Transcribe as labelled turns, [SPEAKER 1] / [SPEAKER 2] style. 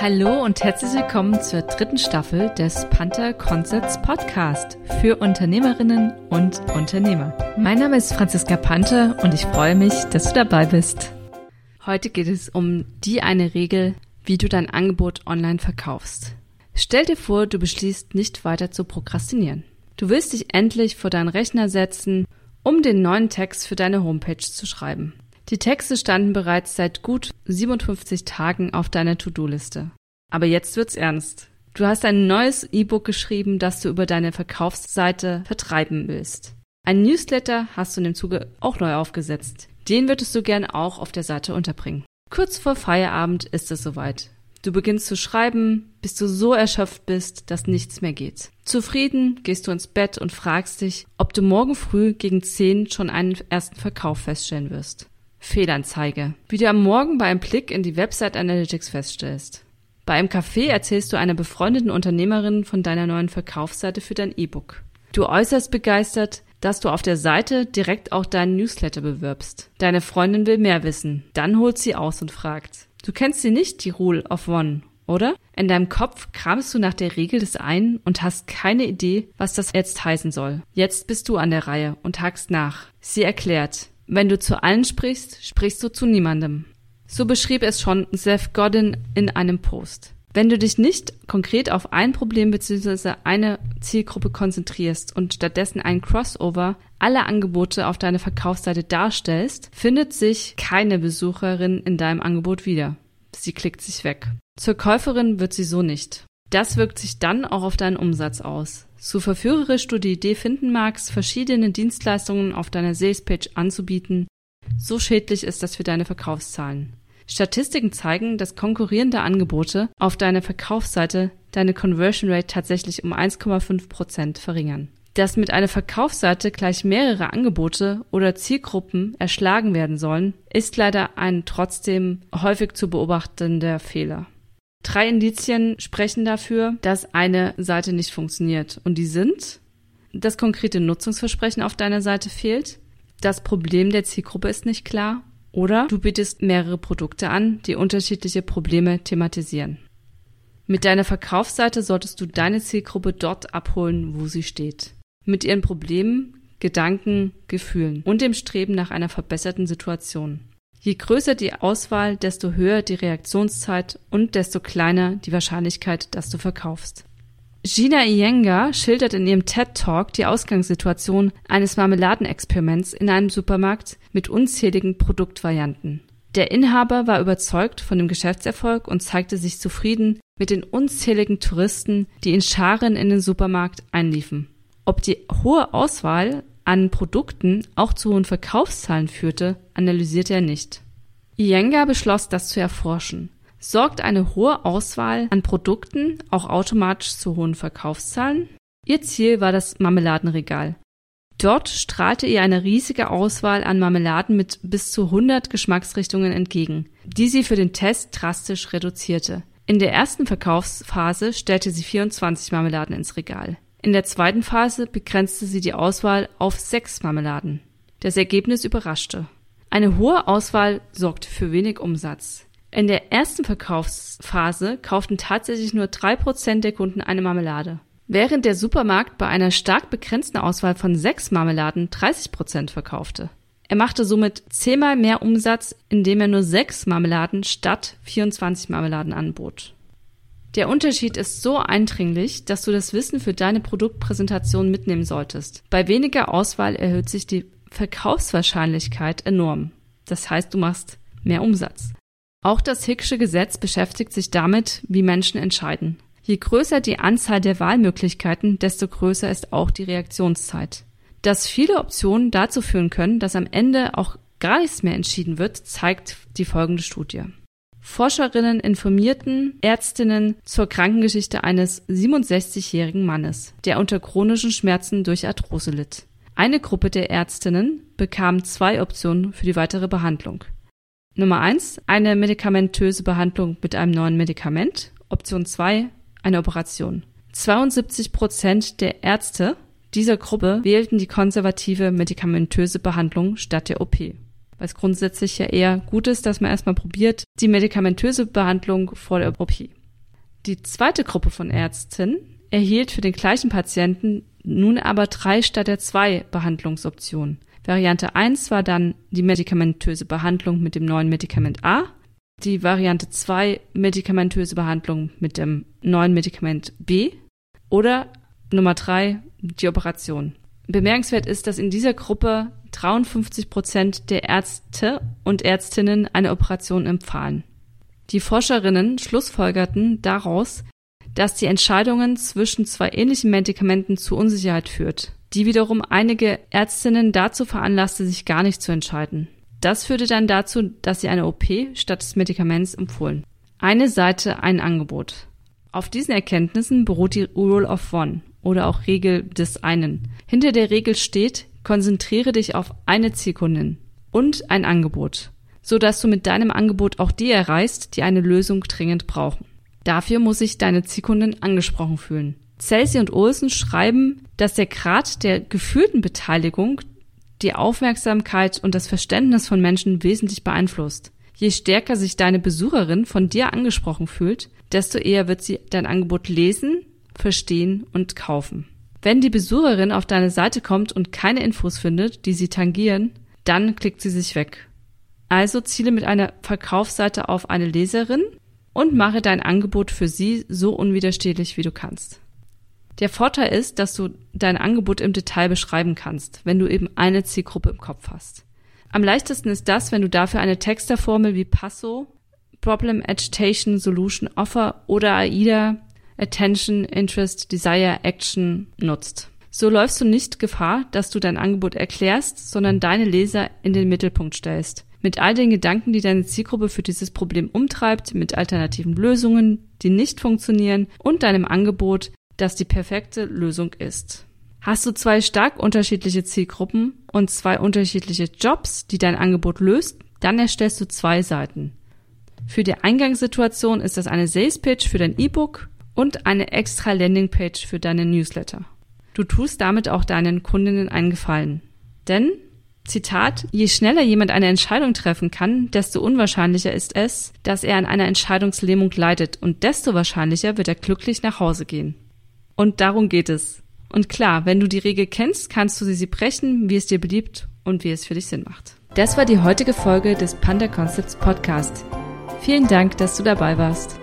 [SPEAKER 1] Hallo und herzlich willkommen zur dritten Staffel des Panther Concepts Podcast für Unternehmerinnen und Unternehmer. Mein Name ist Franziska Panther und ich freue mich, dass du dabei bist. Heute geht es um die eine Regel, wie du dein Angebot online verkaufst. Stell dir vor, du beschließt nicht weiter zu prokrastinieren. Du willst dich endlich vor deinen Rechner setzen, um den neuen Text für deine Homepage zu schreiben. Die Texte standen bereits seit gut 57 Tagen auf deiner To-Do-Liste. Aber jetzt wird's ernst. Du hast ein neues E-Book geschrieben, das du über deine Verkaufsseite vertreiben willst. Ein Newsletter hast du in dem Zuge auch neu aufgesetzt. Den würdest du gern auch auf der Seite unterbringen. Kurz vor Feierabend ist es soweit. Du beginnst zu schreiben, bis du so erschöpft bist, dass nichts mehr geht. Zufrieden gehst du ins Bett und fragst dich, ob du morgen früh gegen 10 schon einen ersten Verkauf feststellen wirst. Fehlanzeige. Wie du am Morgen bei einem Blick in die Website Analytics feststellst. Bei einem Café erzählst du einer befreundeten Unternehmerin von deiner neuen Verkaufsseite für dein E-Book. Du äußerst begeistert, dass du auf der Seite direkt auch deinen Newsletter bewirbst. Deine Freundin will mehr wissen. Dann holt sie aus und fragt. Du kennst sie nicht, die Rule of One, oder? In deinem Kopf kramst du nach der Regel des einen und hast keine Idee, was das jetzt heißen soll. Jetzt bist du an der Reihe und hakst nach. Sie erklärt. Wenn du zu allen sprichst, sprichst du zu niemandem. So beschrieb es schon Seth Godin in einem Post. Wenn du dich nicht konkret auf ein Problem bzw. eine Zielgruppe konzentrierst und stattdessen ein Crossover aller Angebote auf deiner Verkaufsseite darstellst, findet sich keine Besucherin in deinem Angebot wieder. Sie klickt sich weg. Zur Käuferin wird sie so nicht. Das wirkt sich dann auch auf deinen Umsatz aus. So verführerisch du die Idee finden magst, verschiedene Dienstleistungen auf deiner Salespage anzubieten, so schädlich ist das für deine Verkaufszahlen. Statistiken zeigen, dass konkurrierende Angebote auf deiner Verkaufsseite deine Conversion Rate tatsächlich um 1,5 Prozent verringern. Dass mit einer Verkaufsseite gleich mehrere Angebote oder Zielgruppen erschlagen werden sollen, ist leider ein trotzdem häufig zu beobachtender Fehler. Drei Indizien sprechen dafür, dass eine Seite nicht funktioniert. Und die sind, das konkrete Nutzungsversprechen auf deiner Seite fehlt, das Problem der Zielgruppe ist nicht klar oder du bietest mehrere Produkte an, die unterschiedliche Probleme thematisieren. Mit deiner Verkaufsseite solltest du deine Zielgruppe dort abholen, wo sie steht. Mit ihren Problemen, Gedanken, Gefühlen und dem Streben nach einer verbesserten Situation. Je größer die Auswahl, desto höher die Reaktionszeit und desto kleiner die Wahrscheinlichkeit, dass du verkaufst. Gina Iyengar schildert in ihrem TED Talk die Ausgangssituation eines Marmeladenexperiments in einem Supermarkt mit unzähligen Produktvarianten. Der Inhaber war überzeugt von dem Geschäftserfolg und zeigte sich zufrieden mit den unzähligen Touristen, die in Scharen in den Supermarkt einliefen. Ob die hohe Auswahl an Produkten auch zu hohen Verkaufszahlen führte, analysierte er nicht. Iyengar beschloss, das zu erforschen Sorgt eine hohe Auswahl an Produkten auch automatisch zu hohen Verkaufszahlen? Ihr Ziel war das Marmeladenregal. Dort strahlte ihr eine riesige Auswahl an Marmeladen mit bis zu 100 Geschmacksrichtungen entgegen, die sie für den Test drastisch reduzierte. In der ersten Verkaufsphase stellte sie 24 Marmeladen ins Regal. In der zweiten Phase begrenzte sie die Auswahl auf sechs Marmeladen. Das Ergebnis überraschte. Eine hohe Auswahl sorgte für wenig Umsatz. In der ersten Verkaufsphase kauften tatsächlich nur drei Prozent der Kunden eine Marmelade. Während der Supermarkt bei einer stark begrenzten Auswahl von sechs Marmeladen 30 Prozent verkaufte. Er machte somit zehnmal mehr Umsatz, indem er nur sechs Marmeladen statt 24 Marmeladen anbot. Der Unterschied ist so eindringlich, dass du das Wissen für deine Produktpräsentation mitnehmen solltest. Bei weniger Auswahl erhöht sich die Verkaufswahrscheinlichkeit enorm. Das heißt, du machst mehr Umsatz. Auch das Hicksche Gesetz beschäftigt sich damit, wie Menschen entscheiden. Je größer die Anzahl der Wahlmöglichkeiten, desto größer ist auch die Reaktionszeit. Dass viele Optionen dazu führen können, dass am Ende auch gar nichts mehr entschieden wird, zeigt die folgende Studie. Forscherinnen informierten Ärztinnen zur Krankengeschichte eines 67-jährigen Mannes, der unter chronischen Schmerzen durch Arthrose litt. Eine Gruppe der Ärztinnen bekam zwei Optionen für die weitere Behandlung. Nummer eins eine medikamentöse Behandlung mit einem neuen Medikament. Option zwei eine Operation. 72 Prozent der Ärzte dieser Gruppe wählten die konservative medikamentöse Behandlung statt der OP. Weil es grundsätzlich ja eher gut ist, dass man erstmal probiert, die medikamentöse Behandlung vor der OP. Die zweite Gruppe von Ärzten erhielt für den gleichen Patienten nun aber drei statt der zwei Behandlungsoptionen. Variante 1 war dann die medikamentöse Behandlung mit dem neuen Medikament A, die Variante 2 medikamentöse Behandlung mit dem neuen Medikament B oder Nummer 3 die Operation. Bemerkenswert ist, dass in dieser Gruppe 53 Prozent der Ärzte und Ärztinnen eine Operation empfahlen. Die Forscherinnen schlussfolgerten daraus, dass die Entscheidungen zwischen zwei ähnlichen Medikamenten zu Unsicherheit führt, die wiederum einige Ärztinnen dazu veranlasste, sich gar nicht zu entscheiden. Das führte dann dazu, dass sie eine OP statt des Medikaments empfohlen. Eine Seite, ein Angebot. Auf diesen Erkenntnissen beruht die Rule of One oder auch Regel des einen. Hinter der Regel steht, konzentriere dich auf eine Zielkundin und ein Angebot, so dass du mit deinem Angebot auch die erreichst, die eine Lösung dringend brauchen. Dafür muss sich deine Zielkundin angesprochen fühlen. Celsi und Olsen schreiben, dass der Grad der gefühlten Beteiligung die Aufmerksamkeit und das Verständnis von Menschen wesentlich beeinflusst. Je stärker sich deine Besucherin von dir angesprochen fühlt, desto eher wird sie dein Angebot lesen, verstehen und kaufen. Wenn die Besucherin auf deine Seite kommt und keine Infos findet, die sie tangieren, dann klickt sie sich weg. Also ziele mit einer Verkaufsseite auf eine Leserin und mache dein Angebot für sie so unwiderstehlich, wie du kannst. Der Vorteil ist, dass du dein Angebot im Detail beschreiben kannst, wenn du eben eine Zielgruppe im Kopf hast. Am leichtesten ist das, wenn du dafür eine Texterformel wie Passo, Problem Agitation Solution Offer oder AIDA Attention, Interest, Desire, Action nutzt. So läufst du nicht Gefahr, dass du dein Angebot erklärst, sondern deine Leser in den Mittelpunkt stellst. Mit all den Gedanken, die deine Zielgruppe für dieses Problem umtreibt, mit alternativen Lösungen, die nicht funktionieren und deinem Angebot, das die perfekte Lösung ist. Hast du zwei stark unterschiedliche Zielgruppen und zwei unterschiedliche Jobs, die dein Angebot löst, dann erstellst du zwei Seiten. Für die Eingangssituation ist das eine Sales Pitch für dein E-Book und eine extra Landingpage für deine Newsletter. Du tust damit auch deinen Kundinnen einen Gefallen. Denn, Zitat, je schneller jemand eine Entscheidung treffen kann, desto unwahrscheinlicher ist es, dass er an einer Entscheidungslähmung leidet und desto wahrscheinlicher wird er glücklich nach Hause gehen. Und darum geht es. Und klar, wenn du die Regel kennst, kannst du sie brechen, wie es dir beliebt und wie es für dich Sinn macht. Das war die heutige Folge des Panda Concepts Podcast. Vielen Dank, dass du dabei warst.